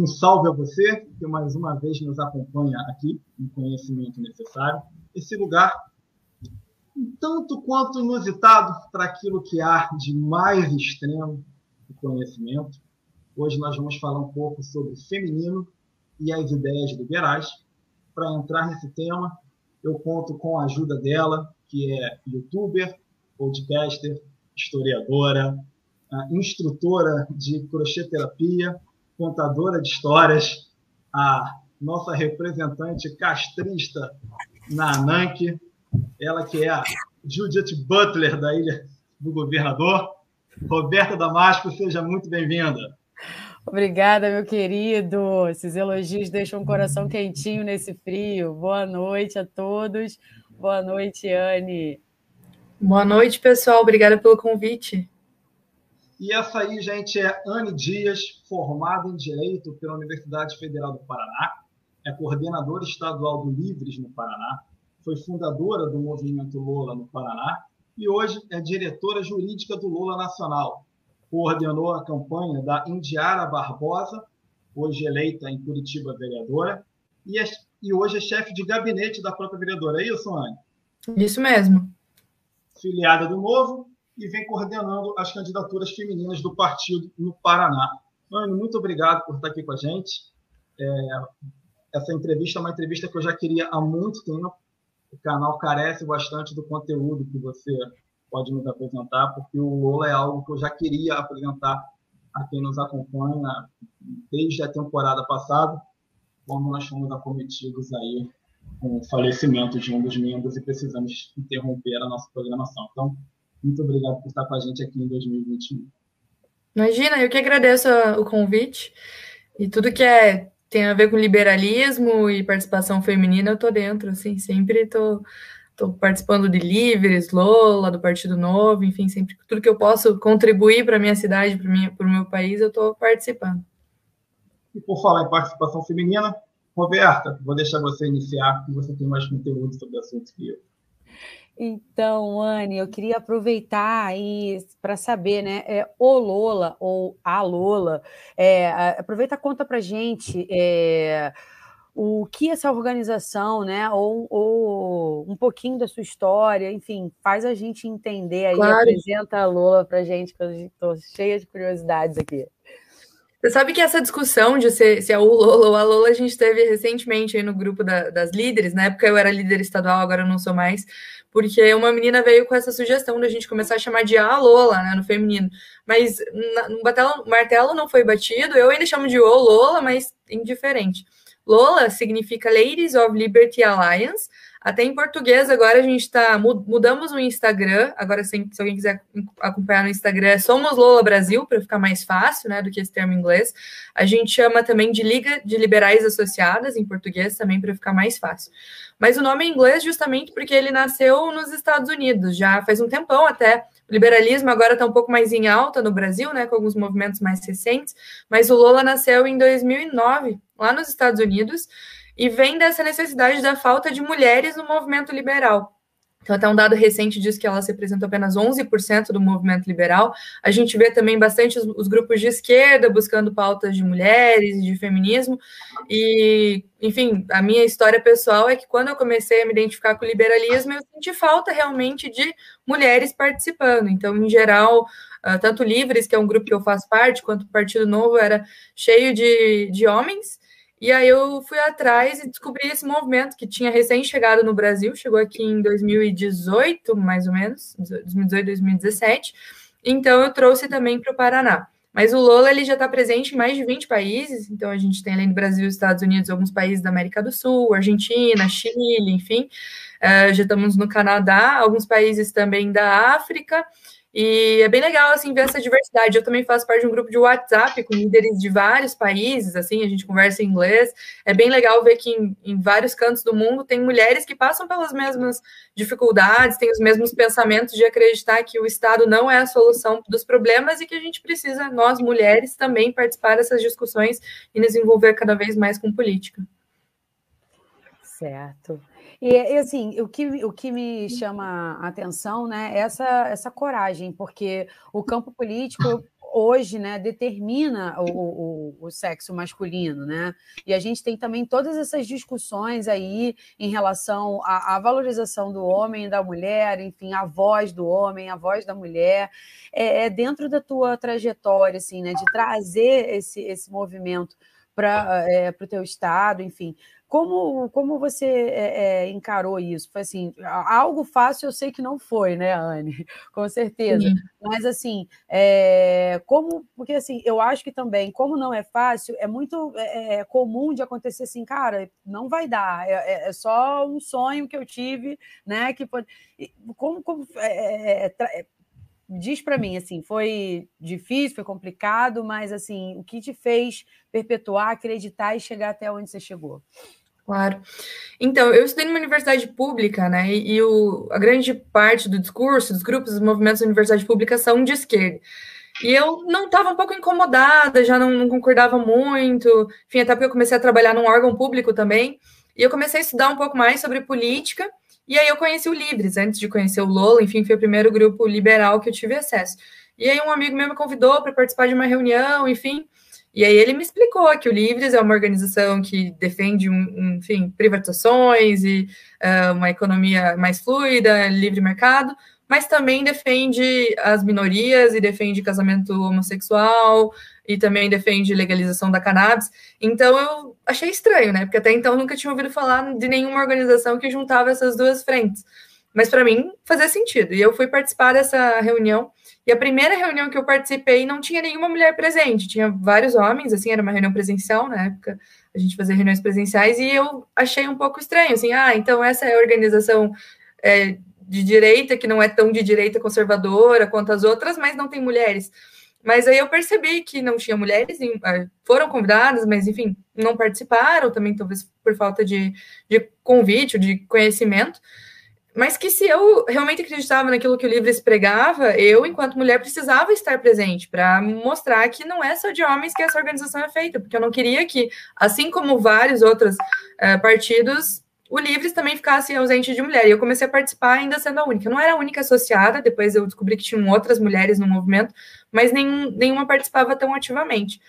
Um salve a você que mais uma vez nos acompanha aqui no conhecimento necessário. Esse lugar, tanto quanto inusitado para aquilo que há de mais extremo do conhecimento. Hoje nós vamos falar um pouco sobre feminino e as ideias liberais. Para entrar nesse tema, eu conto com a ajuda dela, que é youtuber, podcaster, historiadora, instrutora de crochê terapia, contadora de histórias, a nossa representante castrista na ANANC, ela que é a Judith Butler da Ilha do Governador. Roberta Damasco, seja muito bem-vinda. Obrigada, meu querido. Esses elogios deixam o coração quentinho nesse frio. Boa noite a todos. Boa noite, Anne. Boa noite, pessoal. Obrigada pelo convite. E essa aí, gente, é Anne Dias, formada em Direito pela Universidade Federal do Paraná, é coordenadora estadual do Livres no Paraná, foi fundadora do movimento Lula no Paraná e hoje é diretora jurídica do Lula Nacional, coordenou a campanha da Indiara Barbosa, hoje eleita em Curitiba vereadora, e, é, e hoje é chefe de gabinete da própria vereadora. É isso, Anne? Isso mesmo. Filiada do Novo e vem coordenando as candidaturas femininas do partido no Paraná. Anne, muito obrigado por estar aqui com a gente. É, essa entrevista é uma entrevista que eu já queria há muito tempo. O canal carece bastante do conteúdo que você pode nos apresentar, porque o Lola é algo que eu já queria apresentar a quem nos acompanha desde a temporada passada, quando nós fomos acometidos aí com o falecimento de um dos membros e precisamos interromper a nossa programação. Então, muito obrigado por estar com a gente aqui em 2021. Imagina, eu que agradeço o convite e tudo que é tem a ver com liberalismo e participação feminina, eu tô dentro, assim, sempre tô Estou participando de Livres, Lola, do Partido Novo, enfim, sempre tudo que eu posso contribuir para a minha cidade, para o meu país, eu estou participando. E por falar em participação feminina, Roberta, vou deixar você iniciar, que você tem mais conteúdo sobre o assunto que eu. Então, Anne, eu queria aproveitar para saber, né? É, o Lola ou a Lola, é, aproveita conta para gente. É, o que essa organização, né, ou, ou, um pouquinho da sua história, enfim, faz a gente entender aí, claro. apresenta a Lola para a gente, que eu estou cheia de curiosidades aqui. Você sabe que essa discussão de se, se é o Lola ou a Lola a gente teve recentemente aí no grupo da, das líderes, na época eu era líder estadual, agora eu não sou mais, porque uma menina veio com essa sugestão da gente começar a chamar de a Lola, né, no feminino, mas no martelo não foi batido, eu ainda chamo de o Lola, mas indiferente. Lola significa Ladies of Liberty Alliance. Até em português, agora a gente está. Mudamos o Instagram. Agora, se, alguém quiser acompanhar no Instagram, somos Lola Brasil, para ficar mais fácil né, do que esse termo em inglês. A gente chama também de Liga de Liberais Associadas, em português, também para ficar mais fácil. Mas o nome é inglês justamente porque ele nasceu nos Estados Unidos, já faz um tempão até. O liberalismo agora está um pouco mais em alta no Brasil, né, com alguns movimentos mais recentes, mas o Lola nasceu em 2009, lá nos Estados Unidos, e vem dessa necessidade da falta de mulheres no movimento liberal. Então, até um dado recente diz que elas representam apenas 11% do movimento liberal. A gente vê também bastante os, os, grupos de esquerda buscando pautas de mulheres de feminismo. E, enfim, a minha história pessoal é que quando eu comecei a me identificar com o liberalismo, eu senti falta realmente de mulheres participando. Então, em geral, uh, tanto Livres, que é um grupo que eu faço parte, quanto o Partido Novo era cheio de, de homens. E aí eu fui atrás e descobri esse movimento que tinha recém chegado no Brasil, chegou aqui em 2018, mais ou menos, 2018, 2017. Então eu trouxe também para o Paraná. Mas o Lola ele já está presente em mais de 20 países, então a gente tem além do Brasil, Estados Unidos, alguns países da América do Sul, Argentina, Chile, enfim. Uh, já estamos no Canadá, alguns países também da África. E é bem legal, assim, ver essa diversidade. Eu também faço parte de um grupo de WhatsApp com líderes de vários países, assim, a gente conversa em inglês. É bem legal ver que em, em vários cantos do mundo tem mulheres que passam pelas mesmas dificuldades, têm os mesmos pensamentos de acreditar que o Estado não é a solução dos problemas e que a gente precisa, nós mulheres, também participar dessas discussões e nos envolver cada vez mais com política. Certo. E, e, assim, o que, o que me chama a atenção né, é essa, essa coragem, porque o campo político, hoje, né, determina o, o, o, sexo masculino, né? E a gente tem também todas essas discussões aí em relação à, à valorização do homem e da mulher, enfim, a voz do homem, a voz da mulher. É, é dentro da tua trajetória, assim, né, de trazer esse, esse movimento para é, o teu estado, enfim. Como, como você é, é, encarou isso? Foi assim, algo fácil eu sei que não foi, né, Anne? Com certeza. Sim. Mas assim, é, como, porque assim, eu acho que também, como não é fácil, é muito comum de acontecer assim, cara, não vai dar, é, é, é só um sonho que eu tive, né? Que pode. Como, como diz para mim, assim, foi difícil, foi complicado, mas assim, o que te fez perpetuar, acreditar e chegar até onde você chegou? Claro. Então, eu estudei numa universidade pública, né? E, o, a grande parte do discurso, dos grupos, dos movimentos da universidade pública são de esquerda. E eu não estava um pouco incomodada, já não, não, concordava muito, enfim, até porque eu comecei a trabalhar num órgão público também. E eu comecei a estudar um pouco mais sobre política. E aí eu conheci o Livres, antes de conhecer o Lola, enfim, foi o primeiro grupo liberal que eu tive acesso. E aí um amigo meu me convidou para participar de uma reunião, enfim. E aí ele me explicou que o Livres é uma organização que defende, um, um, enfim, privatizações e uh, uma economia mais fluida, livre mercado, mas também defende as minorias e defende casamento homossexual e também defende legalização da cannabis. Então eu achei estranho, né? Porque até então nunca tinha ouvido falar de nenhuma organização que juntava essas duas frentes. Mas para mim fazia sentido. E eu fui participar dessa reunião e a primeira reunião que eu participei não tinha nenhuma mulher presente, tinha vários homens, assim, era uma reunião presencial na época, a gente fazia reuniões presenciais, e eu achei um pouco estranho, assim, ah, então essa é a organização é, de direita, que não é tão de direita conservadora quanto as outras, mas não tem mulheres. Mas aí eu percebi que não tinha mulheres, ah, foram convidadas, mas enfim, não participaram, também talvez por falta de, de convite, de conhecimento. Mas que se eu realmente acreditava naquilo que o Livres pregava, eu, enquanto mulher, precisava estar presente para mostrar que não é só de homens que essa organização é feita, porque eu não queria que, assim como vários outros uh, partidos, o Livres também ficasse ausente de mulher. E eu comecei a participar ainda sendo a única. Eu não era a única associada, depois eu descobri que tinham outras mulheres no movimento, mas nenhum, nenhuma participava tão ativamente.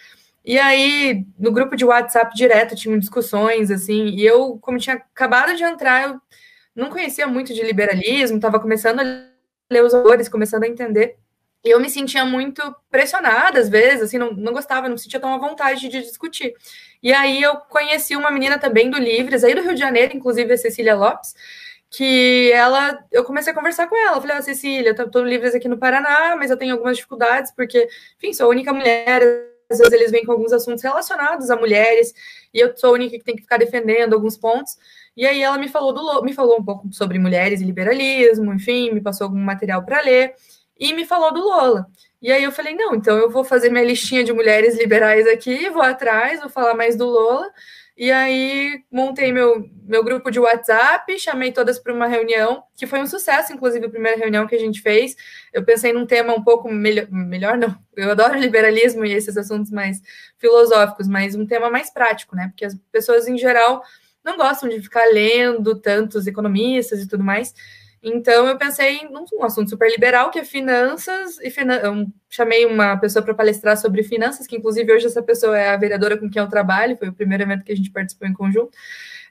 E aí, no grupo de WhatsApp direto, tinham discussões, assim, e eu, como tinha acabado de entrar, eu não conhecia muito de liberalismo, estava começando a ler os autores, começando a entender. E eu me sentia muito pressionada, às vezes, assim, não, não gostava, não sentia tão à vontade de discutir. E aí eu conheci uma menina também do Livres, aí do Rio de Janeiro, inclusive a Cecília Lopes, que ela, eu comecei a conversar com ela, falei, ah, Cecília, eu tô livres aqui no Paraná, mas eu tenho algumas dificuldades, porque, enfim, sou a única mulher, às vezes eles vêm com alguns assuntos relacionados a mulheres, e eu sou a única que tem que ficar defendendo alguns pontos, e aí ela me falou do me falou um pouco sobre mulheres e liberalismo, enfim, me passou algum material para ler e me falou do Lola. E aí eu falei, não, então eu vou fazer minha listinha de mulheres liberais aqui, vou atrás, vou falar mais do Lola. E aí montei meu, meu grupo de WhatsApp, chamei todas para uma reunião, que foi um sucesso, inclusive a primeira reunião que a gente fez. Eu pensei num tema um pouco melhor, melhor não, eu adoro liberalismo e esses assuntos mais filosóficos, mas um tema mais prático, né? Porque as pessoas em geral não gostam de ficar lendo tantos economistas e tudo mais. Então eu pensei num um assunto super liberal que é finanças e finan eu chamei uma pessoa para palestrar sobre finanças, que inclusive hoje essa pessoa é a vereadora com quem eu trabalho, foi o primeiro evento que a gente participou em conjunto.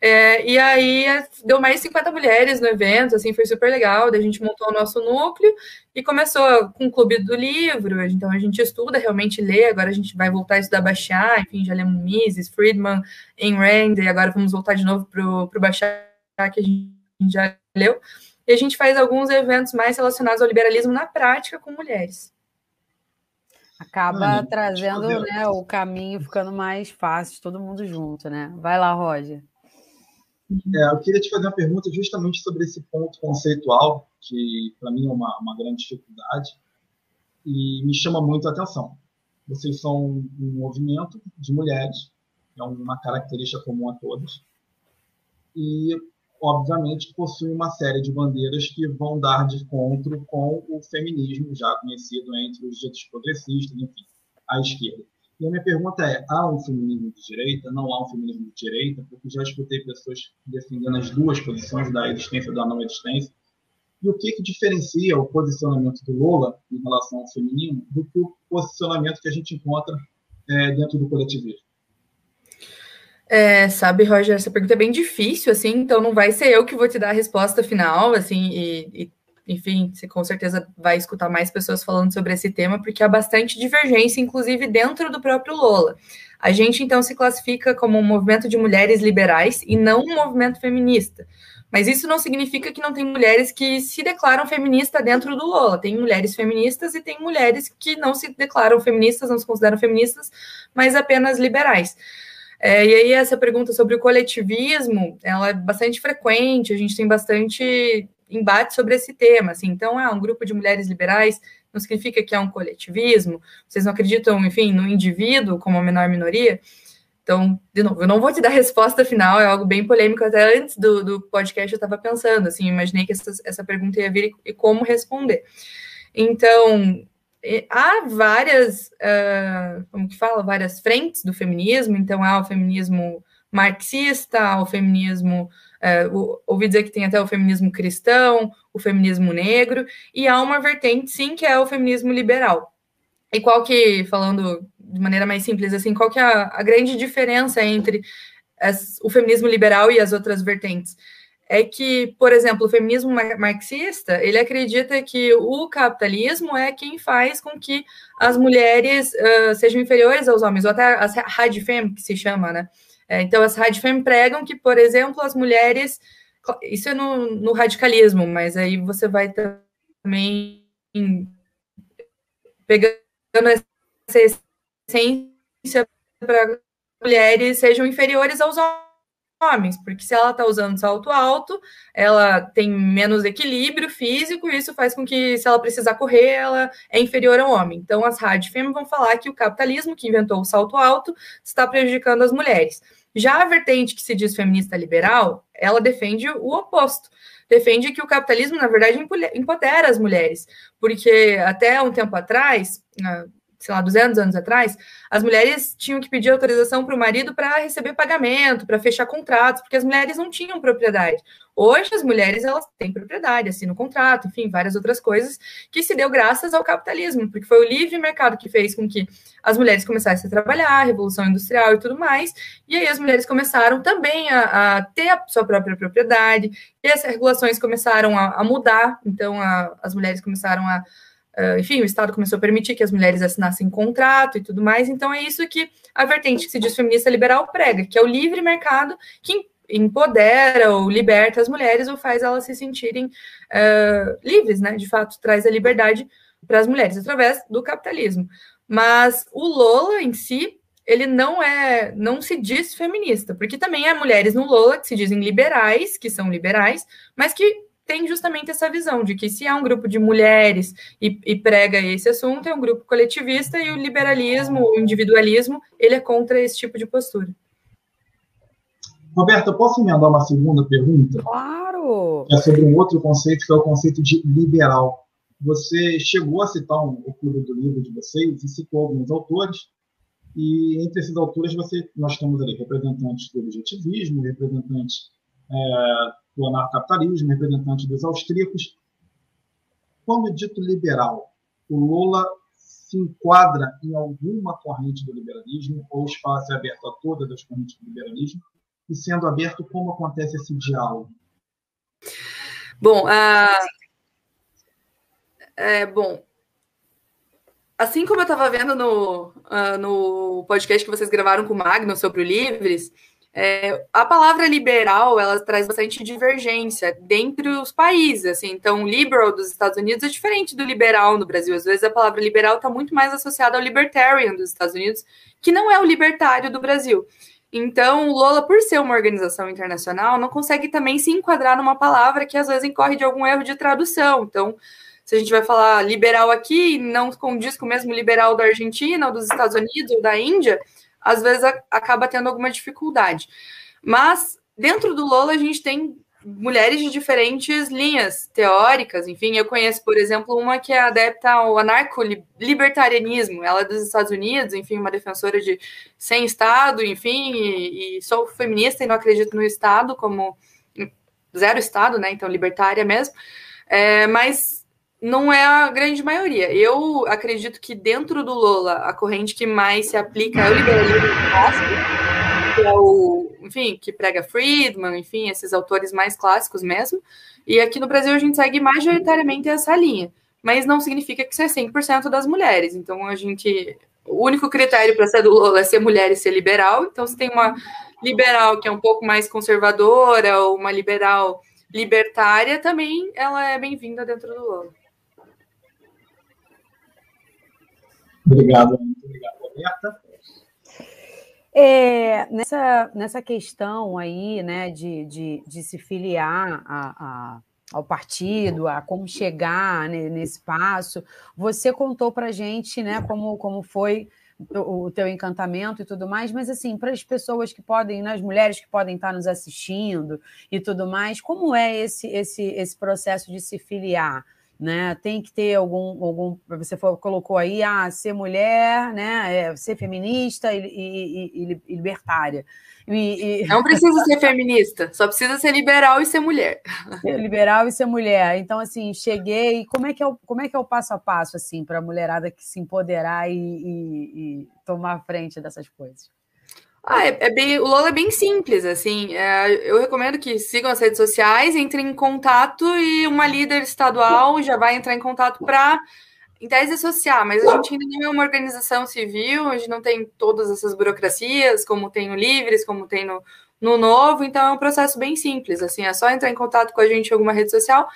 É, e aí deu mais de 50 mulheres no evento, assim, foi super legal. Daí a gente montou o nosso núcleo e começou com o clube do livro. Então a gente estuda, realmente lê. Agora a gente vai voltar a estudar Bachar, enfim, já lemos Mises, Friedman, Ayn Rand, e agora vamos voltar de novo para o Bachar, que a gente já leu. E a gente faz alguns eventos mais relacionados ao liberalismo na prática com mulheres. Acaba ah, trazendo né, o caminho ficando mais fácil, todo mundo junto, né? Vai lá, Roger. É, eu queria te fazer uma pergunta justamente sobre esse ponto conceitual, que para mim é uma, uma grande dificuldade e me chama muito a atenção. Vocês são um movimento de mulheres, é uma característica comum a todas, e, obviamente, possui uma série de bandeiras que vão dar de encontro com o feminismo, já conhecido entre os ditos progressistas, enfim, a esquerda. E a minha pergunta é: há um feminismo de direita? Não há um feminismo de direita? Porque já escutei pessoas defendendo as duas posições da existência e da não existência. e o que, que diferencia o posicionamento do Lula em relação ao feminino do que o posicionamento que a gente encontra é, dentro do coletivismo? É, sabe, Roger, essa pergunta é bem difícil, assim, então não vai ser eu que vou te dar a resposta final, assim, e, e enfim, você com certeza vai escutar mais pessoas falando sobre esse tema, porque há bastante divergência, inclusive dentro do próprio Lola. A gente, então, se classifica como um movimento de mulheres liberais e não um movimento feminista. Mas isso não significa que não tem mulheres que se declaram feministas dentro do Lola. Tem mulheres feministas e tem mulheres que não se declaram feministas, não se consideram feministas, mas apenas liberais. É, e aí essa pergunta sobre o coletivismo, ela é bastante frequente, a gente tem bastante embate sobre esse tema, assim, então, ah, um grupo de mulheres liberais não significa que é um coletivismo, vocês não acreditam, enfim, no indivíduo como a menor minoria, então, de novo, eu não vou te dar resposta final, é algo bem polêmico, até antes do, do podcast eu estava pensando, assim, imaginei que essa, essa pergunta ia vir e como responder. Então, há várias, uh, como que fala, várias frentes do feminismo, então há o feminismo marxista, o feminismo é, ouvi dizer que tem até o feminismo cristão, o feminismo negro, e há uma vertente, sim, que é o feminismo liberal. E qual que, falando de maneira mais simples, assim, qual que é a, a grande diferença entre as, o feminismo liberal e as outras vertentes? É que, por exemplo, o feminismo marxista, ele acredita que o capitalismo é quem faz com que as mulheres uh, sejam inferiores aos homens, ou até as radfem, que se chama, né? É, então, as radfem pregam que, por exemplo, as mulheres. Isso é no, no radicalismo, mas aí você vai também pegando essa essência para mulheres sejam inferiores aos homens, porque se ela está usando salto alto, ela tem menos equilíbrio físico, e isso faz com que, se ela precisar correr, ela é inferior ao homem. Então, as radfem vão falar que o capitalismo, que inventou o salto alto, está prejudicando as mulheres. Já a vertente que se diz feminista liberal, ela defende o oposto. Defende que o capitalismo, na verdade, empodera as mulheres. Porque até um tempo atrás, sei lá, 200 anos atrás, as mulheres tinham que pedir autorização para o marido para receber pagamento, para fechar contratos, porque as mulheres não tinham propriedade. Hoje, as mulheres elas têm propriedade, assinam contrato, enfim, várias outras coisas, que se deu graças ao capitalismo, porque foi o livre mercado que fez com que as mulheres começassem a trabalhar, a revolução industrial e tudo mais, e aí as mulheres começaram também a, a ter a sua própria propriedade, e as regulações começaram a, a mudar, então a, as mulheres começaram a enfim, o Estado começou a permitir que as mulheres assinassem contrato e tudo mais, então é isso que a vertente que se diz feminista liberal prega, que é o livre mercado que empodera ou liberta as mulheres ou faz elas se sentirem uh, livres, né? De fato, traz a liberdade para as mulheres através do capitalismo. Mas o Lola em si, ele não é, não se diz feminista, porque também há mulheres no Lola que se dizem liberais, que são liberais, mas que tem justamente essa visão de que se há um grupo de mulheres e, e, prega esse assunto, é um grupo coletivista e o liberalismo, o individualismo, ele é contra esse tipo de postura. Roberta, posso emendar uma segunda pergunta? Claro! É sobre um outro conceito, que é o conceito de liberal. Você chegou a citar um, o clube do livro de vocês e citou alguns autores, e entre esses autores você, nós temos ali representantes do objetivismo, representantes é, do anarcapitalismo, representante dos austríacos. Quando dito liberal, o Lula se enquadra em alguma corrente do liberalismo ou espaço aberto a todas as correntes do liberalismo? E sendo aberto, como acontece esse diálogo? Bom, uh, é, bom, assim como eu estava vendo no, uh, no podcast que vocês gravaram com o Magno sobre o Livres, é, a palavra liberal ela traz bastante divergência dentre os países. Assim, então, liberal dos Estados Unidos é diferente do liberal no Brasil. Às vezes a palavra liberal está muito mais associada ao libertarian dos Estados Unidos, que não é o libertário do Brasil. Então, o Lola, por ser uma organização internacional, não consegue também se enquadrar numa palavra que às vezes incorre de algum erro de tradução. Então, se a gente vai falar liberal aqui, não condiz com o mesmo liberal da Argentina, ou dos Estados Unidos, ou da Índia, às vezes acaba tendo alguma dificuldade. Mas dentro do Lola a gente tem mulheres de diferentes linhas teóricas, enfim, eu conheço, por exemplo, uma que é adepta ao anarco-libertarianismo, ela é dos Estados Unidos, enfim, uma defensora de sem Estado, enfim, e, e sou feminista e não acredito no Estado como zero Estado, né, então libertária mesmo, É, mas não é a grande maioria. Eu acredito que dentro do Lola, a corrente que mais se aplica é o liberalismo clássico, que é o, enfim, que prega Friedman, enfim, esses autores mais clássicos mesmo. E aqui no Brasil a gente segue majoritariamente essa linha. Mas não significa que isso é 100% das mulheres. Então a gente. O único critério para ser do Lola é ser mulher e ser liberal. Então, se tem uma liberal que é um pouco mais conservadora, ou uma liberal libertária, também ela é bem-vinda dentro do Lola. Obrigado, muito obrigado, Roberta. É, nessa, nessa questão aí, né, de, de, de se filiar a, a, ao partido, a como chegar né, nesse passo, você contou para gente, né, como, como foi o, teu encantamento e tudo mais, mas assim, para as pessoas que podem, nas né, mulheres que podem estar nos assistindo e tudo mais, como é esse, esse, esse processo de se filiar? Né? Tem que ter algum, algum você colocou aí, ah, ser mulher, né? É, ser feminista e, e, e, e libertária. Não precisa ser feminista, só precisa ser liberal e ser mulher. Liberal e ser mulher. Então, assim, cheguei. Como é que é o, como é, que é o passo a passo, assim, para a mulherada que se empoderar e, tomar frente dessas coisas? Ah, é, é, bem, o Lola é bem simples, assim. É, eu recomendo que sigam as redes sociais, entrem em contato e uma líder estadual já vai entrar em contato para, em tese, associar. Mas a gente ainda não é uma organização civil, a gente não tem todas essas burocracias, como tem no Livres, como tem no, no Novo. Então é um processo bem simples, assim. É só entrar em contato com a gente em alguma rede social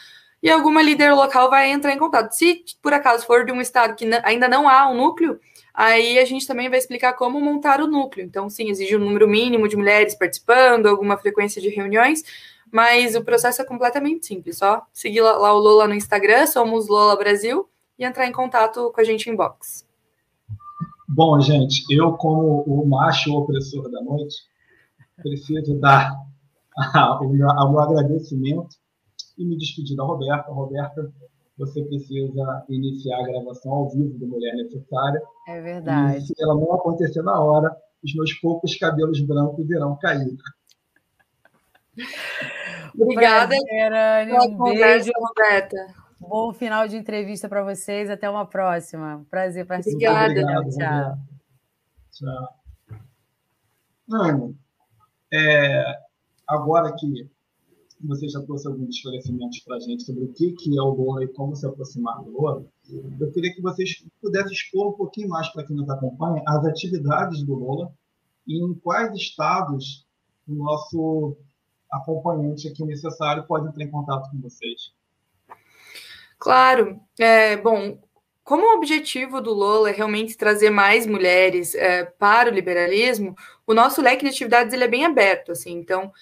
e alguma líder local vai entrar em contato. Se por acaso for de um estado que ainda não há um núcleo Aí a gente também vai explicar como montar o núcleo. Então, sim, exige um número mínimo de mulheres participando, alguma frequência de reuniões, mas o processo é completamente simples. Só seguir lá o Lola no Instagram, somos Lola Brasil, e entrar em contato com a gente em box. Bom, gente, eu, como o macho opressor da noite, preciso dar o meu agradecimento e me despedir da Roberta. Roberta, você precisa iniciar a gravação ao vivo do Mulher Necessária. É verdade. E se ela não acontecer na hora, os meus poucos cabelos brancos irão cair. Obrigada pela um beijo, Roberta. Bom final de entrevista para vocês. Até uma próxima. Prazer participar. Obrigada. Obrigado, tchau. Tchau. Anne, é, agora que você já trouxe alguns esclarecimentos para a gente sobre o que, que é o Lola e como se aproximar do Lola, eu queria que vocês pudessem expor um pouquinho mais para quem nos acompanha as atividades do Lola e em quais estados o nosso acompanhante aqui necessário pode entrar em contato com vocês. Claro. É, bom, como o objetivo do Lola é realmente trazer mais mulheres é, para o liberalismo, o nosso leque de atividades ele é bem aberto, assim. Então,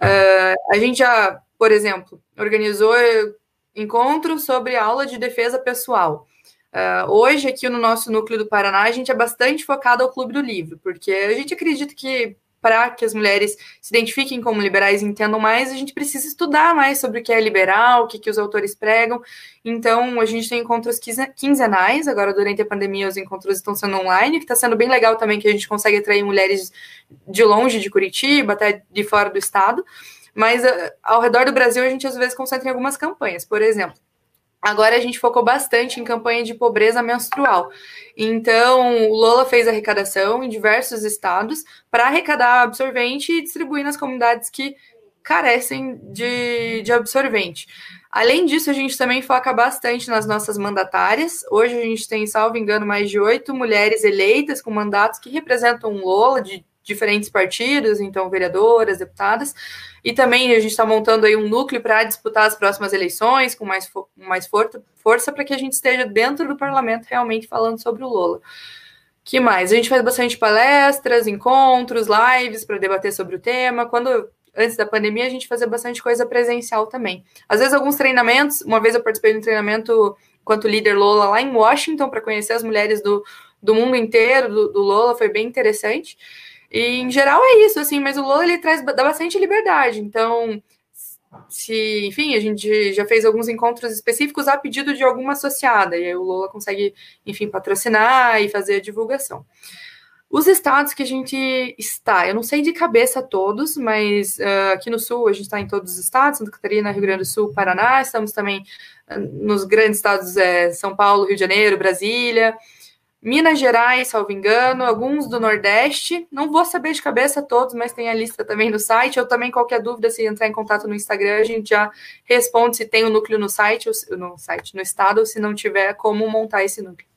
Uh, a gente já, por exemplo, organizou encontros sobre aula de defesa pessoal. Uh, hoje, aqui no nosso núcleo do Paraná, a gente é bastante focado ao Clube do Livro, porque a gente acredita que para que as mulheres se identifiquem como liberais e entendam mais, a gente precisa estudar mais sobre o que é liberal, o que, que os autores pregam. Então, a gente tem encontros quinzenais, agora durante a pandemia os encontros estão sendo online, que está sendo bem legal também, que a gente consegue atrair mulheres de longe de Curitiba, até de fora do estado. Mas ah, ao redor do Brasil, a gente às vezes concentra em algumas campanhas. Por exemplo, Agora a gente focou bastante em campanha de pobreza menstrual. Então, o Lola fez arrecadação em diversos estados para arrecadar absorvente e distribuir nas comunidades que carecem de, de absorvente. Além disso, a gente também foca bastante nas nossas mandatárias. Hoje a gente tem, salvo engano, mais de oito mulheres eleitas com mandatos que representam o Lola de diferentes partidos, então vereadoras, deputadas, e também a gente está montando aí um núcleo para disputar as próximas eleições com mais, mais for força para que a gente esteja dentro do parlamento realmente falando sobre o Lola. que mais? A gente faz bastante palestras, encontros, lives para debater sobre o tema. Quando antes da pandemia a gente fazia bastante coisa presencial também. Às vezes alguns treinamentos. Uma vez eu participei de um treinamento enquanto líder Lola lá em Washington para conhecer as mulheres do, do mundo inteiro do, do Lola, foi bem interessante. E em geral é isso, assim, mas o Lola ele traz dá bastante liberdade. Então, se, enfim, a gente já fez alguns encontros específicos a pedido de alguma associada, e aí o Lola consegue, enfim, patrocinar e fazer a divulgação. Os estados que a gente está, eu não sei de cabeça todos, mas uh, aqui no Sul a gente está em todos os estados, Santa Catarina, Rio Grande do Sul, Paraná, estamos também uh, nos grandes estados é, São Paulo, Rio de Janeiro, Brasília, Minas Gerais, salvo engano, alguns do Nordeste. Não vou saber de cabeça todos, mas tem a lista também no site. Eu também, qualquer dúvida, se entrar em contato no Instagram, a gente já responde se tem o um núcleo no site, no site, no estado, ou se não tiver, como montar esse núcleo.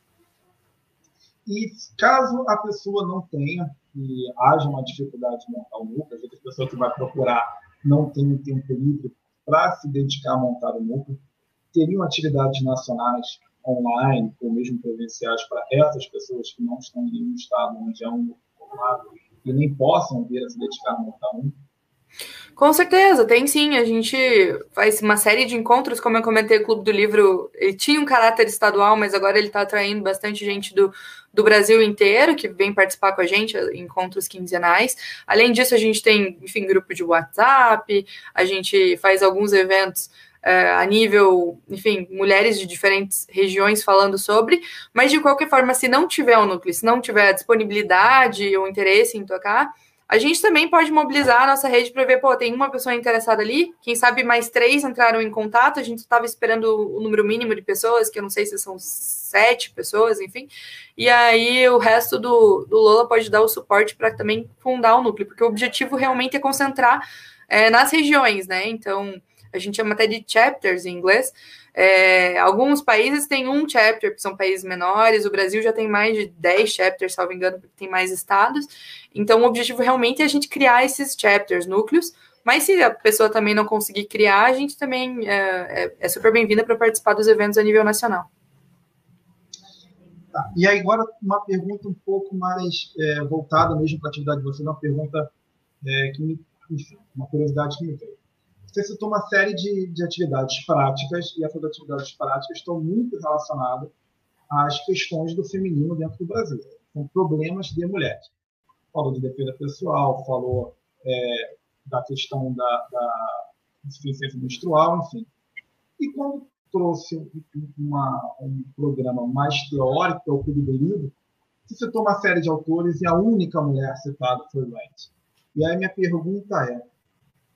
E caso a pessoa não tenha e haja uma dificuldade de montar o núcleo, às vezes a pessoa que vai procurar não tem tempo livre para se dedicar a montar o núcleo, teriam atividades nacionais online ou mesmo presenciais para essas pessoas que não estão em nenhum estado onde é um formado e nem possam vir a se dedicar a montar um com certeza, tem sim. A gente faz uma série de encontros, como eu comentei, o Clube do Livro ele tinha um caráter estadual, mas agora ele está atraindo bastante gente do, do Brasil inteiro que vem participar com a gente, encontros quinzenais. Além disso, a gente tem, enfim, grupo de WhatsApp, a gente faz alguns eventos é, a nível, enfim, mulheres de diferentes regiões falando sobre, mas de qualquer forma, se não tiver um núcleo, se não tiver disponibilidade ou interesse em tocar a gente também pode mobilizar a nossa rede para ver, pô, tem uma pessoa interessada ali, quem sabe mais três entraram em contato, a gente estava esperando o número mínimo de pessoas, que eu não sei se são sete pessoas, enfim, e aí o resto do, do Lola pode dar o suporte para também fundar o núcleo, porque o objetivo realmente é concentrar é, nas regiões, né? Então, a gente chama até de chapters em inglês, é, alguns países têm um chapter, que são países menores, o Brasil já tem mais de 10 chapters, salvo engano, porque tem mais estados. Então, o objetivo realmente é a gente criar esses chapters, núcleos, mas se a pessoa também não conseguir criar, a gente também é, é, é super bem-vinda para participar dos eventos a nível nacional. Tá. E agora, uma pergunta um pouco mais é, voltada mesmo para a atividade de vocês, uma pergunta é, que me, uma curiosidade que me veio você citou uma série de, de atividades práticas, e essas atividades práticas estão muito relacionadas às questões do feminino dentro do Brasil, com problemas de mulheres. Falou de defesa pessoal, falou é, da questão da, da insuficiência menstrual, enfim. E quando trouxe uma, um programa mais teórico, é o Clube do você citou uma série de autores e a única mulher citada foi Wright. E aí minha pergunta é,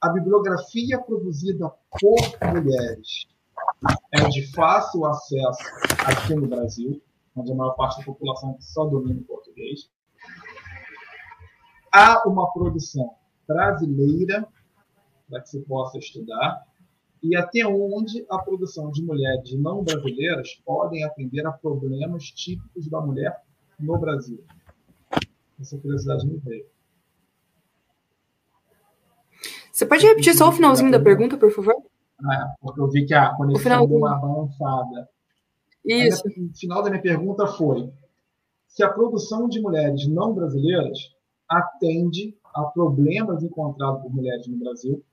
a bibliografia produzida por mulheres é de fácil acesso aqui no Brasil, onde a maior parte da população só domina o português. Há uma produção brasileira para que se possa estudar e até onde a produção de mulheres não brasileiras podem atender a problemas típicos da mulher no Brasil. Essa curiosidade me veio. Você pode repetir só o finalzinho da pergunta, por favor? Ah, porque eu vi que a conexão deu uma balançada. Isso. o final da minha pergunta foi: se a produção de mulheres não brasileiras atende a problemas encontrados por mulheres no Brasil.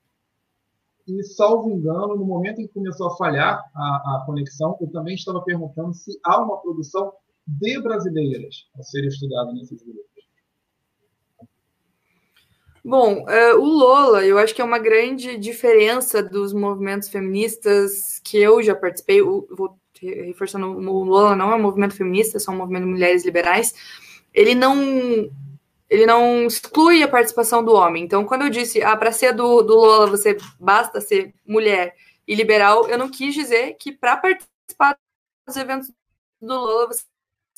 E, salvo engano, no momento em que começou a falhar a, a conexão, eu também estava perguntando se há uma produção de brasileiras a ser estudada nesses grupos. Bom, uh, o Lola, eu acho que é uma grande diferença dos movimentos feministas que eu já participei. O, vou reforçando, o Lola não é um movimento feminista, é só um movimento de mulheres liberais. Ele não ele não exclui a participação do homem. Então, quando eu disse, ah, para ser do, do Lola você basta ser mulher e liberal, eu não quis dizer que para participar dos eventos do Lola você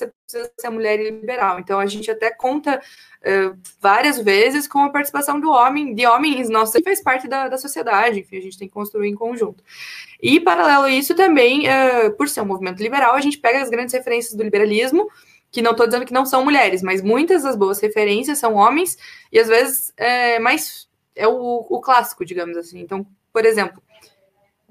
você precisa ser mulher e liberal. Então a gente até conta uh, várias vezes com a participação do homem, de homens, nossa, que faz parte da, da sociedade, enfim, a gente tem que construir em conjunto. E paralelo a isso também, uh, por ser um movimento liberal, a gente pega as grandes referências do liberalismo, que não estou dizendo que não são mulheres, mas muitas das boas referências são homens, e às vezes é mais é o, o clássico, digamos assim. Então, por exemplo,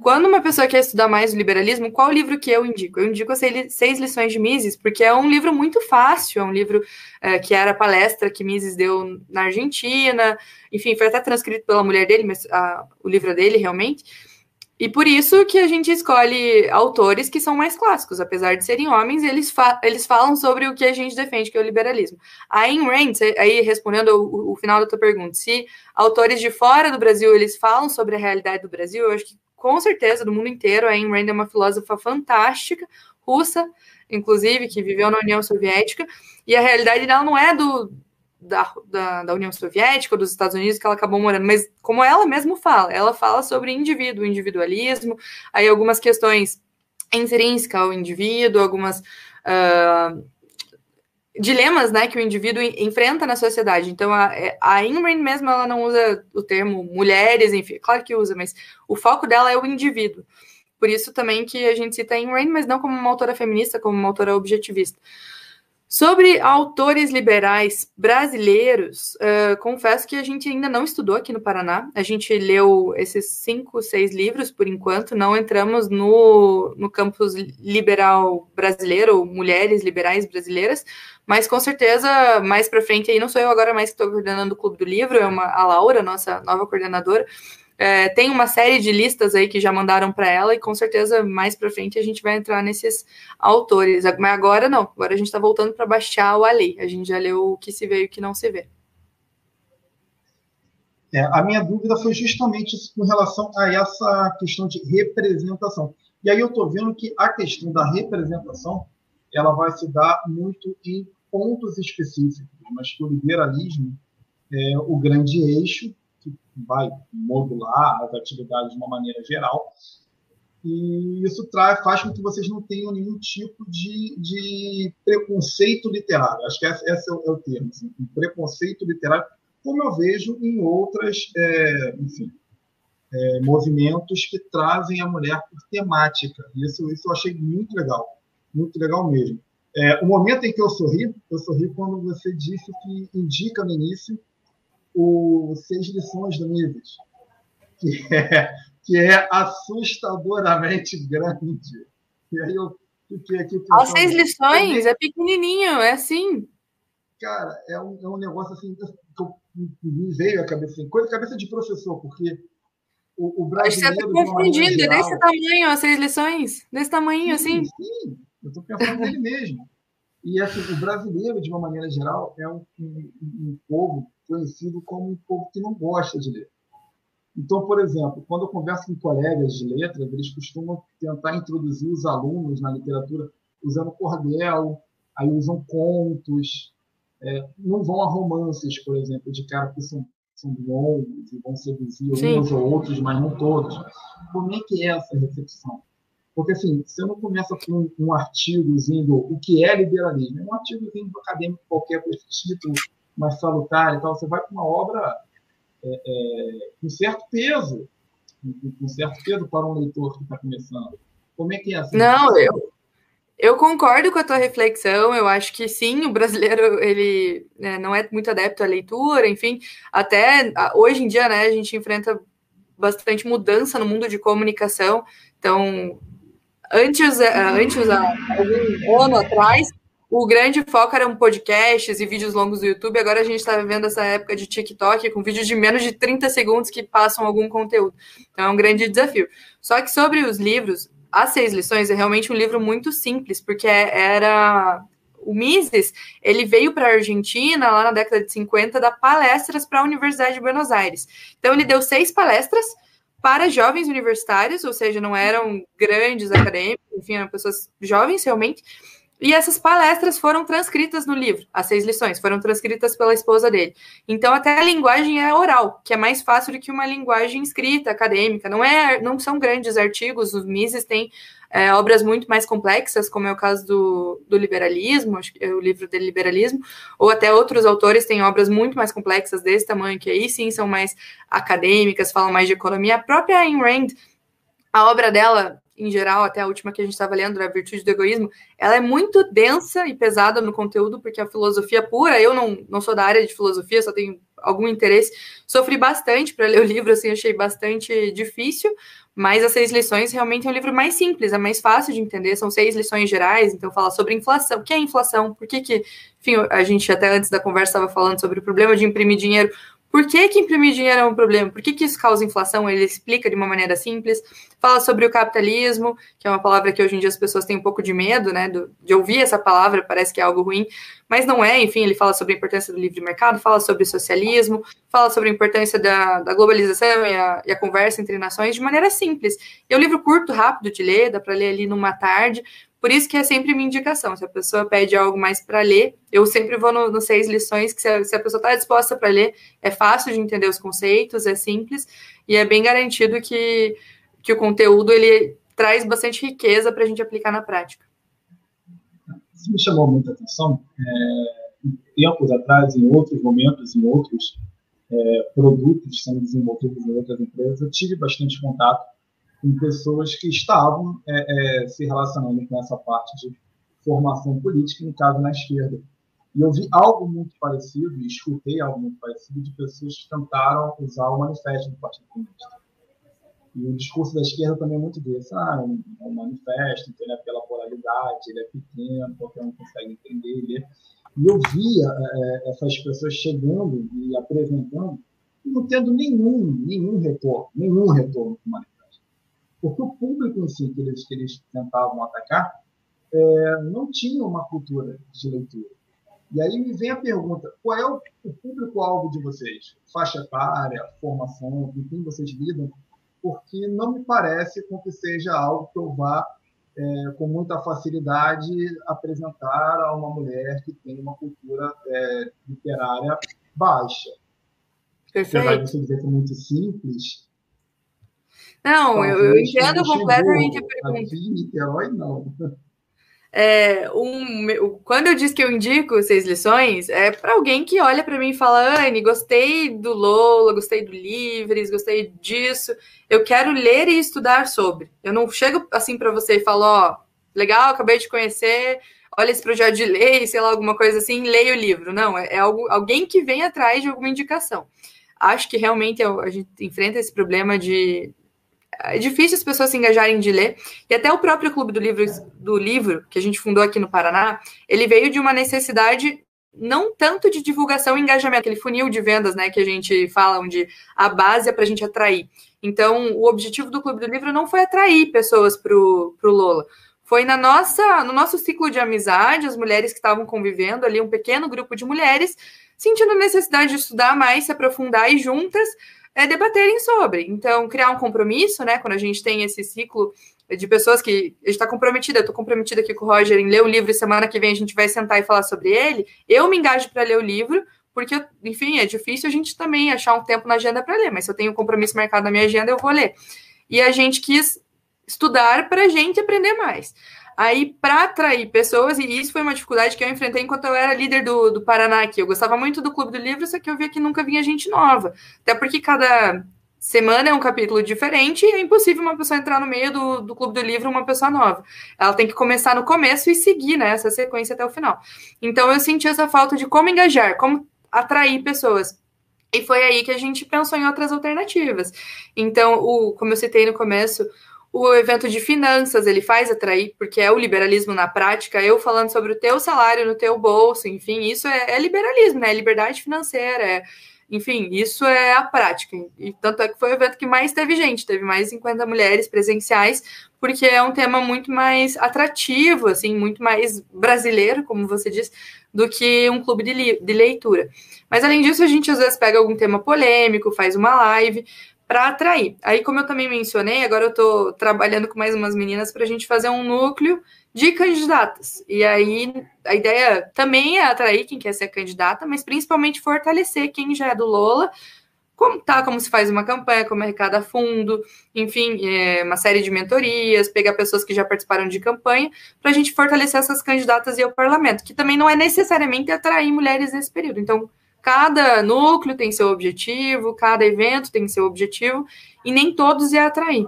quando uma pessoa quer estudar mais o liberalismo, qual livro que eu indico? Eu indico Seis Lições de Mises, porque é um livro muito fácil, é um livro é, que era palestra que Mises deu na Argentina, enfim, foi até transcrito pela mulher dele, mas a, o livro dele realmente. E por isso que a gente escolhe autores que são mais clássicos, apesar de serem homens, eles, fa eles falam sobre o que a gente defende, que é o liberalismo. A Ayn Rand, aí respondendo o, o final da tua pergunta, se autores de fora do Brasil eles falam sobre a realidade do Brasil, eu acho que com certeza, do mundo inteiro. A Ayn Rand é uma filósofa fantástica, russa, inclusive, que viveu na União Soviética, e a realidade dela não é do, da, da, da, União Soviética ou dos Estados Unidos que ela acabou morando, mas como ela mesma fala, ela fala sobre indivíduo, individualismo, aí algumas questões intrínsecas ao indivíduo, algumas uh, dilemas né, que o indivíduo enfrenta na sociedade. Então, a, a Ayn Rand mesmo, ela não usa o termo mulheres, enfim, claro que usa, mas o foco dela é o indivíduo. Por isso também que a gente cita Ayn Rand, mas não como uma autora feminista, como uma autora objetivista. Sobre autores liberais brasileiros, uh, confesso que a gente ainda não estudou aqui no Paraná. A gente leu esses cinco, seis livros por enquanto, não entramos no, no campus liberal brasileiro, mulheres liberais brasileiras, mas com certeza mais para frente aí, não sou eu agora mais que estou coordenando o Clube do Livro, é uma, a Laura, nossa nova coordenadora. É, tem uma série de listas aí que já mandaram para ela, e com certeza mais para frente a gente vai entrar nesses autores. Mas agora não, agora a gente está voltando para baixar o Ali. A gente já leu o que se vê e o que não se vê. É, a minha dúvida foi justamente com relação a essa questão de representação. E aí eu estou vendo que a questão da representação ela vai se dar muito em pontos específicos, mas que o liberalismo é o grande eixo que vai modular as atividades de uma maneira geral. E isso traz, faz com que vocês não tenham nenhum tipo de, de preconceito literário. Acho que esse, esse é, o, é, o, termo, assim, um preconceito literário, como eu vejo em outras, é, enfim, é, movimentos que trazem a mulher por temática. Isso, isso eu achei muito legal, muito legal mesmo. É, o momento em que eu sorri, eu sorri quando você disse que indica no início o Seis Lições do Mises, que é, que é assustadoramente grande. E aí eu fiquei aqui pensando... As Seis Lições é pequenininho, é assim. Cara, é um, é um negócio assim que eu, me veio à cabeça, assim, coisa cabeça de professor, porque o, o brasileiro... Acho que você está confundindo, geral, desse tamanho as Seis Lições? Desse tamanho, sim, assim? Sim, eu estou pensando nele mesmo. E assim, o brasileiro, de uma maneira geral, é um, um, um, povo conhecido como um povo que não gosta de ler. Então, por exemplo, quando eu converso com colegas de letras, eles costumam tentar introduzir os alunos na literatura usando cordel, aí usam contos, é, não vão a romances, por exemplo, de cara que são, são longos e vão seduzir Sim. uns ou outros, mas não todos. Como é que é essa recepção? Porque, assim, você não começa com um, um artigozinho o que é liberalismo. É um artigozinho acadêmico qualquer com esse título mais salutar e tal. Você vai com uma obra é, é, com certo peso, com certo peso para um leitor que está começando. Como é que é assim? Não, eu, eu concordo com a tua reflexão. Eu acho que sim, o brasileiro ele né, não é muito adepto à leitura, enfim. Até hoje em dia, né, a gente enfrenta bastante mudança no mundo de comunicação. Então, Antes, eh, antes algum ano atrás, o grande foco eram podcasts e vídeos longos do YouTube. Agora a gente está vivendo essa época de TikTok com vídeos de menos de 30 segundos que passam algum conteúdo. Então é um grande desafio. Só que sobre os livros, As Seis Lições é realmente um livro muito simples, porque era. O Mises, ele veio para a Argentina lá na década de 50 dar palestras para a Universidade de Buenos Aires. Então ele deu seis palestras para jovens universitários, ou seja, não eram grandes acadêmicos, enfim, eram pessoas jovens realmente. E essas palestras foram transcritas no livro, as seis lições, foram transcritas pela esposa dele. Então, até a linguagem é oral, que é mais fácil do que uma linguagem escrita, acadêmica. Não, é, não são grandes artigos, os Mises têm é, obras muito mais complexas, como é o caso do, do liberalismo, é o livro dele Liberalismo, ou até outros autores têm obras muito mais complexas desse tamanho, que aí sim são mais acadêmicas, falam mais de economia. A própria Ayn Rand, a obra dela, em geral, até a última que a gente estava lendo, A Virtude do Egoísmo, ela é muito densa e pesada no conteúdo, porque a filosofia pura, eu não, não sou da área de filosofia, só tenho algum interesse, sofri bastante para ler o livro, assim, achei bastante difícil, mas as seis lições realmente é um livro mais simples, é mais fácil de entender. São seis lições gerais, então fala sobre inflação. O que é inflação? Por que, que enfim, a gente até antes da conversa estava falando sobre o problema de imprimir dinheiro. Por que, que imprimir dinheiro é um problema? Por que, que isso causa inflação? Ele explica de uma maneira simples. Fala sobre o capitalismo, que é uma palavra que hoje em dia as pessoas têm um pouco de medo, né? De ouvir essa palavra, parece que é algo ruim, mas não é. Enfim, ele fala sobre a importância do livre mercado, fala sobre socialismo, fala sobre a importância da, da globalização e a, e a, conversa entre nações de maneira simples. é um livro curto, rápido de ler, dá para ler ali numa tarde, Por isso que é sempre minha indicação. Se a pessoa pede algo mais para ler, eu sempre vou no, no seis lições, que se a, se a pessoa está disposta para ler, é fácil de entender os conceitos, é simples, e é bem garantido que, que o conteúdo ele traz bastante riqueza para a gente aplicar na prática. Isso me chamou muita atenção. É, tempos atrás, em outros momentos, em outros é, produtos sendo desenvolvidos em outras empresas, eu tive bastante contato com pessoas que estavam é, é, se relacionando com essa parte de formação política, no caso na esquerda. E eu vi algo muito parecido, e escutei algo muito parecido de pessoas que tentaram usar o manifesto do Partido Comunista. E o discurso da esquerda também é muito desse. Ah, é um, é um manifesto, então ele é pela polaridade, ele é pequeno, qualquer um consegue entender, ler. E eu via é, essas pessoas chegando e apresentando e não tendo nenhum, nenhum retorno, nenhum retorno para o manifesto. Porque o público em si que eles, que eles tentavam atacar é, não tinha uma cultura de leitura. E aí me vem a pergunta: qual é o, o público-alvo de vocês? Faixa etária, formação, com quem vocês lidam? Porque não me parece com que seja algo que eu vá é, com muita facilidade apresentar a uma mulher que tem uma cultura é, literária baixa. Perfeito. Apesar de você dizer que é muito simples. Não, eu, eu entendo completamente a pergunta. Niterói, não. É, um, quando eu disse que eu indico seis lições, é para alguém que olha para mim e fala: Anne, gostei do Lola, gostei do Livres, gostei disso, eu quero ler e estudar sobre. Eu não chego assim para você e falo: Ó, oh, legal, acabei de conhecer, olha esse projeto de lei, sei lá, alguma coisa assim, leia o livro. Não, é, é algo, alguém que vem atrás de alguma indicação. Acho que realmente a gente enfrenta esse problema de é difícil as pessoas se engajarem de ler. E até o próprio Clube do Livro, do livro que a gente fundou aqui no Paraná, ele veio de uma necessidade não tanto de divulgação e engajamento, aquele funil de vendas, né, que a gente fala, onde a base é para a gente atrair. Então, o objetivo do Clube do Livro não foi atrair pessoas para o Lola, foi na nossa, no nosso ciclo de amizade, as mulheres que estavam convivendo ali, um pequeno grupo de mulheres, sentindo necessidade de estudar mais, se aprofundar e juntas é, debaterem sobre. Então, criar um compromisso, né? Quando a gente tem esse ciclo de pessoas que a gente está comprometida, eu estou comprometida aqui com o Roger em ler o livro e semana que vem a gente vai sentar e falar sobre ele. Eu me engajo para ler o livro, porque, enfim, é difícil a gente também achar um tempo na agenda para ler, mas se eu tenho um compromisso marcado na minha agenda, eu vou ler. E a gente quis estudar para a gente aprender mais. Aí, para atrair pessoas, e isso foi uma dificuldade que eu enfrentei enquanto eu era líder do, do Paraná aqui. Eu gostava muito do Clube do Livro, só que eu via que nunca vinha gente nova. Até porque cada semana é um capítulo diferente e é impossível uma pessoa entrar no meio do, do Clube do Livro uma pessoa nova. Ela tem que começar no começo e seguir né, essa sequência até o final. Então, eu senti essa falta de como engajar, como atrair pessoas. E foi aí que a gente pensou em outras alternativas. Então, o, como eu citei no começo, o evento de finanças ele faz atrair, porque é o liberalismo na prática, eu falando sobre o teu salário no teu bolso, enfim, isso é, é liberalismo, né? É liberdade financeira, é, enfim, isso é a prática. E tanto é que foi o evento que mais teve gente, teve mais de 50 mulheres presenciais, porque é um tema muito mais atrativo, assim, muito mais brasileiro, como você disse, do que um clube de, de leitura. Mas além disso, a gente às vezes pega algum tema polêmico, faz uma live, para atrair. Aí, como eu também mencionei, agora eu estou trabalhando com mais umas meninas para a gente fazer um núcleo de candidatas. E aí, a ideia também é atrair quem quer ser candidata, mas principalmente fortalecer quem já é do Lola, como tá, como se faz uma campanha, como arrecada fundo, enfim, é, uma série de mentorias, pegar pessoas que já participaram de campanha, para a gente fortalecer essas candidatas e ao parlamento, que também não é necessariamente atrair mulheres nesse período. Então, Cada núcleo tem seu objetivo, cada evento tem seu objetivo, e nem todos é atrair.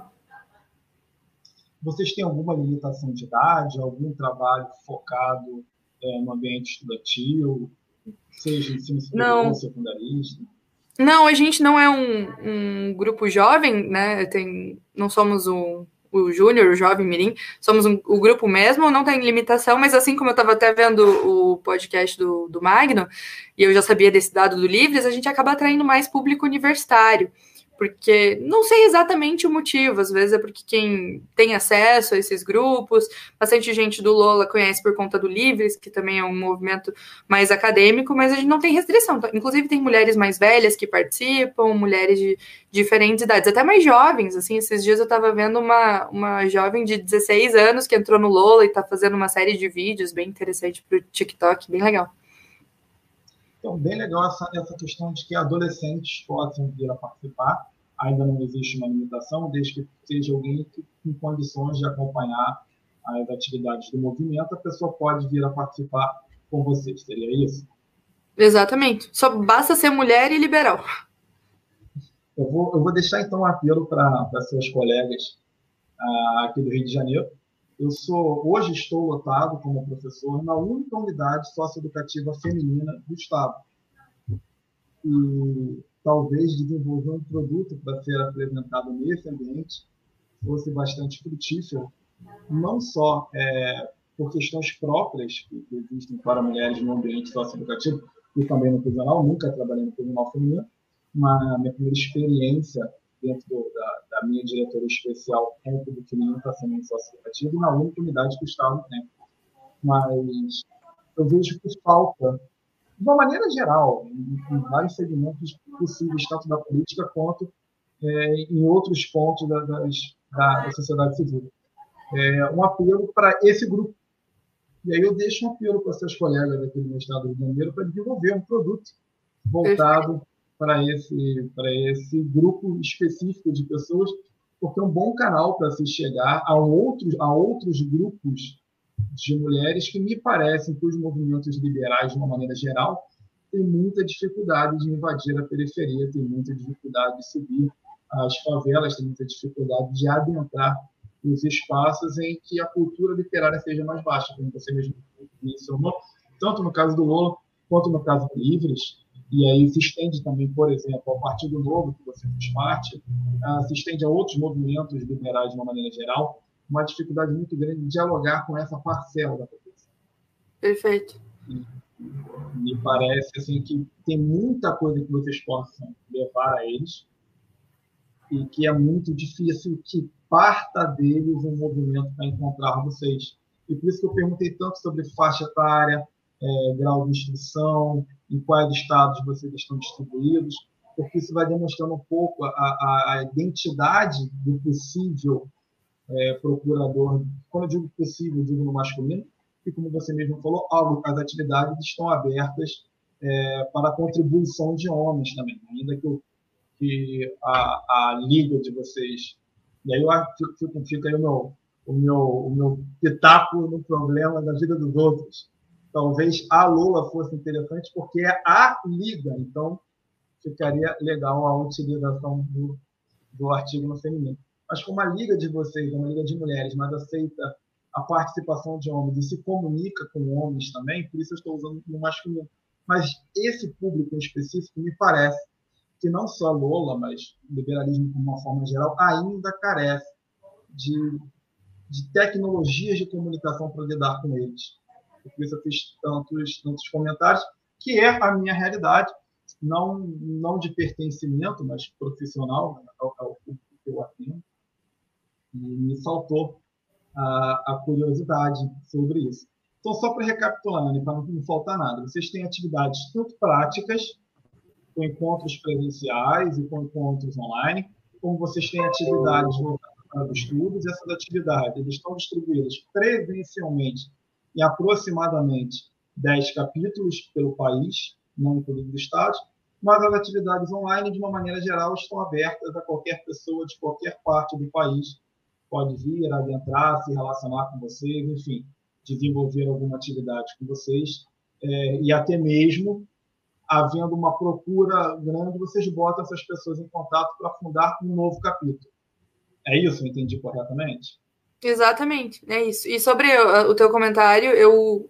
Vocês têm alguma limitação de idade, algum trabalho focado é, no ambiente estudantil, seja ensino superior ou secundarista? Não, a gente não é um, um, grupo jovem, né? Tem, não somos um, o Júnior, o Jovem Mirim, somos um, o grupo mesmo, não tem limitação, mas assim como eu estava até vendo o podcast do, do Magno, e eu já sabia desse dado do Livres, a gente acaba atraindo mais público universitário, porque não sei exatamente o motivo, às vezes é porque quem tem acesso a esses grupos, bastante gente do Lola conhece por conta do Livres, que também é um movimento mais acadêmico, mas a gente não tem restrição. Inclusive, tem mulheres mais velhas que participam, mulheres de diferentes idades, até mais jovens. Assim, esses dias eu estava vendo uma, uma jovem de 16 anos que entrou no Lola e está fazendo uma série de vídeos bem interessante para o TikTok, bem legal. Então, bem legal essa, essa questão de que adolescentes possam vir a participar. Ainda não existe uma limitação, desde que seja alguém que, com condições de acompanhar as atividades do movimento, a pessoa pode vir a participar com você. Seria isso? Exatamente. Só basta ser mulher e liberal. Eu vou, eu vou deixar então um apelo para seus colegas uh, aqui do Rio de Janeiro. Eu sou hoje estou lotado como professor na única unidade socioeducativa feminina do estado. E talvez desenvolver um produto para ser apresentado nesse ambiente fosse bastante frutífero, não só é, por questões próprias que existem para mulheres no ambiente socioeducativo e também no prisional, nunca trabalhei no prisional feminino, uma minha primeira experiência dentro do, da, da, minha diretoria especial com o público feminino está sendo em socioeducativo na única unidade que o Estado tem. Mas eu vejo que falta, de uma maneira geral, em, em vários segmentos possíveis, tanto da política quanto é, em outros pontos da, das, da, da sociedade civil. É, um apelo para esse grupo. E aí eu deixo um apelo para seus colegas aqui no Estado do Rio de Janeiro para desenvolver um produto voltado para esse, esse grupo específico de pessoas, porque é um bom canal para se chegar a outros, a outros grupos de mulheres que me parecem que os movimentos liberais, de uma maneira geral, têm muita dificuldade de invadir a periferia, têm muita dificuldade de subir as favelas, têm muita dificuldade de adentrar os espaços em que a cultura literária seja mais baixa, como você mesmo mencionou, tanto no caso do Lula quanto no caso do Livres, e aí se estende também, por exemplo, ao Partido Novo, que você faz parte, uh, se estende a outros movimentos liberais de uma maneira geral, uma dificuldade muito grande de dialogar com essa parcela da população. Perfeito. E, me parece assim que tem muita coisa que vocês possam levar a eles e que é muito difícil que parta deles um movimento para encontrar vocês. E por isso que eu perguntei tanto sobre faixa etária, é, grau de instrução, em quais estados vocês estão distribuídos, porque isso vai demonstrando um pouco a, a, identidade do possível é, procurador. Quando eu digo possível, eu digo no masculino, e como você mesmo falou, as atividades estão abertas é, para a contribuição de homens também, ainda que, que a, a liga de vocês. E aí eu fico, fica aí o meu, o meu, o meu pitaco no problema da vida dos outros talvez a Lula fosse interessante porque é a liga, então ficaria legal a utilização do, do artigo no feminino. Mas como a liga de vocês é uma liga de mulheres, mas aceita a participação de homens e se comunica com homens também, por isso eu estou usando no masculino. Mas esse público em específico me parece que não só Lola, mas o liberalismo de uma forma geral, ainda carece de, de tecnologias de comunicação para lidar com eles por isso eu fiz tantos, tantos comentários, que é a minha realidade, não, não de pertencimento, mas profissional, né, ao, ao público que eu atendo. E me saltou a, a curiosidade sobre isso. Então, só para recapitular, né, para não faltar nada, vocês têm atividades tanto práticas, com encontros presenciais e com encontros online, como vocês têm atividades voltadas para os estudos. Essas atividades estão distribuídas presencialmente em aproximadamente 10 capítulos pelo país, não incluindo os estados, mas as atividades online, de uma maneira geral, estão abertas a qualquer pessoa de qualquer parte do país. Pode vir, adentrar, se relacionar com vocês, enfim, desenvolver alguma atividade com vocês. É, e até mesmo, havendo uma procura grande, vocês botam essas pessoas em contato para fundar um novo capítulo. É isso, eu entendi corretamente? Exatamente, é isso. E sobre o teu comentário, eu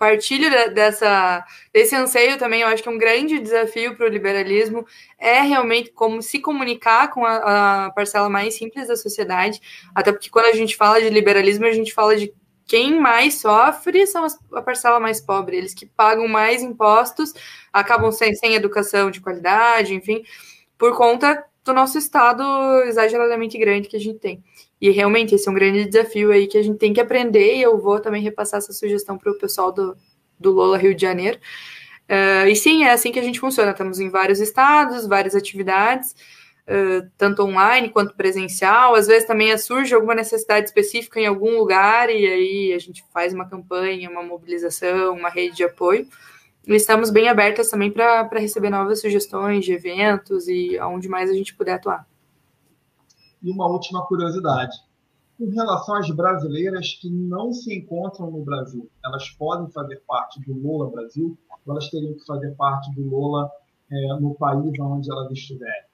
partilho dessa, desse anseio também. Eu acho que um grande desafio para o liberalismo é realmente como se comunicar com a, a, parcela mais simples da sociedade. Até porque quando a gente fala de liberalismo, a gente fala de quem mais sofre são a parcela mais pobre. Eles que pagam mais impostos acabam sem, sem educação de qualidade, enfim, por conta do nosso estado exageradamente grande que a gente tem. E realmente esse é um grande desafio aí que a gente tem que aprender, e eu vou também repassar essa sugestão para o pessoal do, do Lola Rio de Janeiro. Uh, e sim, é assim que a gente funciona. Estamos em vários estados, várias atividades, uh, tanto online quanto presencial. Às vezes também surge alguma necessidade específica em algum lugar, e aí a gente faz uma campanha, uma mobilização, uma rede de apoio. E estamos bem abertas também para receber novas sugestões de eventos e aonde mais a gente puder atuar. E uma última curiosidade. Com relação às brasileiras que não se encontram no Brasil, elas podem fazer parte do Lola Brasil ou elas teriam que fazer parte do Lola é, no país onde elas estiverem?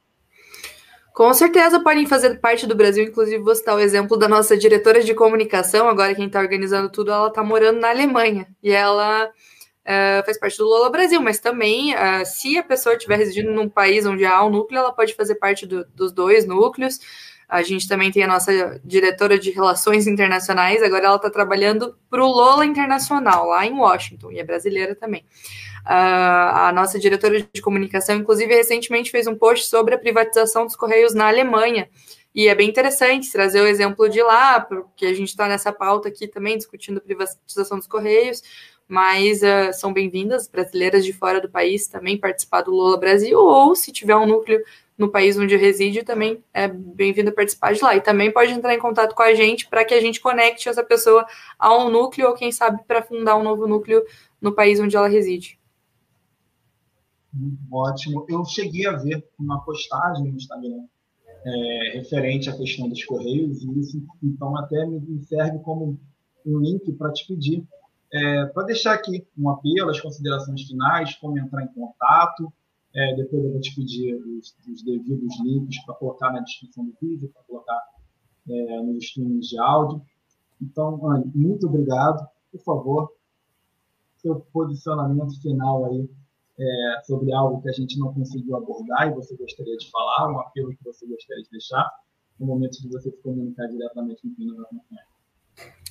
Com certeza podem fazer parte do Brasil, inclusive vou citar o exemplo da nossa diretora de comunicação, agora quem está organizando tudo, ela está morando na Alemanha, e ela uh, faz parte do Lola Brasil, mas também, uh, se a pessoa estiver residindo num país onde há um núcleo, ela pode fazer parte do, dos dois núcleos. A gente também tem a nossa diretora de relações internacionais, agora ela está trabalhando para o Lola Internacional, lá em Washington, e é brasileira também. Uh, a nossa diretora de comunicação, inclusive, recentemente fez um post sobre a privatização dos Correios na Alemanha. E é bem interessante trazer o exemplo de lá, porque a gente está nessa pauta aqui também discutindo privatização dos Correios mas uh, são bem-vindas brasileiras de fora do país também participar do Lula Brasil, ou se tiver um núcleo no país onde reside, também é bem-vindo a participar de lá. E também pode entrar em contato com a gente para que a gente conecte essa pessoa a um núcleo, ou quem sabe para fundar um novo núcleo no país onde ela reside. Ótimo. Eu cheguei a ver uma postagem no Instagram é, referente à questão dos Correios, e isso então até me serve como um link para te pedir é, para deixar aqui um apelo, as considerações finais, como entrar em contato. É, depois eu vou te pedir os, os devidos links para colocar na descrição do vídeo, para colocar é, nos streams de áudio. Então, Anne, muito obrigado. Por favor, seu posicionamento final aí é, sobre algo que a gente não conseguiu abordar e você gostaria de falar, um apelo que você gostaria de deixar, no momento de você se comunicar diretamente com quem nos acompanha.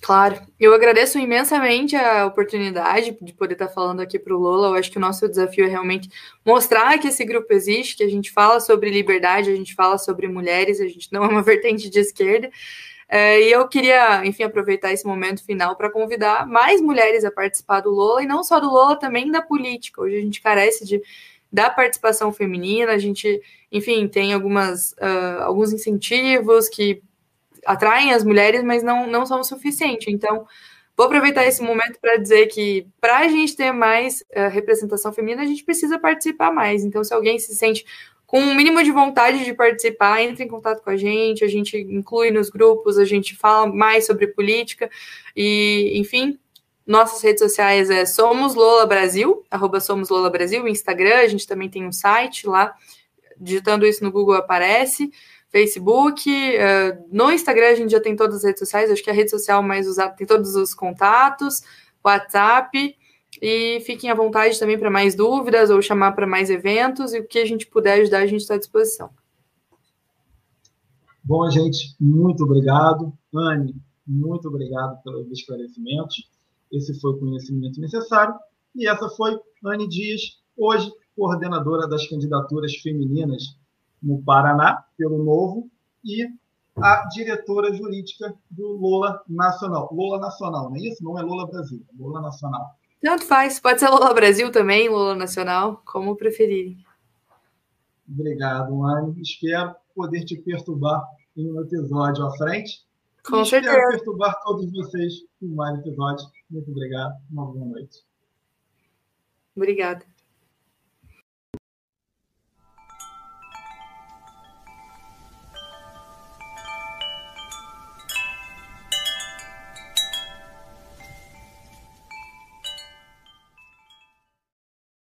Claro, eu agradeço imensamente a oportunidade de poder estar falando aqui para o Lola. Eu acho que o nosso desafio é realmente mostrar que esse grupo existe, que a gente fala sobre liberdade, a gente fala sobre mulheres, a gente não é uma vertente de esquerda. É, e eu queria, enfim, aproveitar esse momento final para convidar mais mulheres a participar do Lola, e não só do Lola, também da política. Hoje a gente carece de, da participação feminina, a gente, enfim, tem algumas, uh, alguns incentivos que atraem as mulheres, mas não, não são o suficiente. Então, vou aproveitar esse momento para dizer que para a gente ter mais uh, representação feminina, a gente precisa participar mais. Então, se alguém se sente com um mínimo de vontade de participar, entre em contato com a gente, a gente inclui nos grupos, a gente fala mais sobre política e, enfim, nossas redes sociais é Somos Lola Brasil, arroba Somos Lola Brasil, Instagram, a gente também tem um site lá, digitando isso no Google aparece. Facebook, uh, no Instagram a gente já tem todas as redes sociais, acho que a rede social mais usada tem todos os contatos, WhatsApp, e fiquem à vontade também para mais dúvidas ou chamar para mais eventos, e o que a gente puder ajudar, a gente está à disposição. Bom, gente, muito obrigado. Anne, muito obrigado pelos esclarecimentos. Esse foi o conhecimento necessário. E essa foi Anne Dias, hoje coordenadora das candidaturas femininas no Paraná, pelo Novo, e a diretora jurídica do Lula Nacional. Lula Nacional, não é isso? Não é Lula Brasil, é Lula Nacional. Tanto faz, pode ser Lula Brasil também, Lula Nacional, como preferirem. Obrigado, Anne. Espero poder te perturbar em um episódio à frente. Com e certeza. Espero perturbar todos vocês em mais episódios. Muito obrigado. Uma boa noite. Obrigada.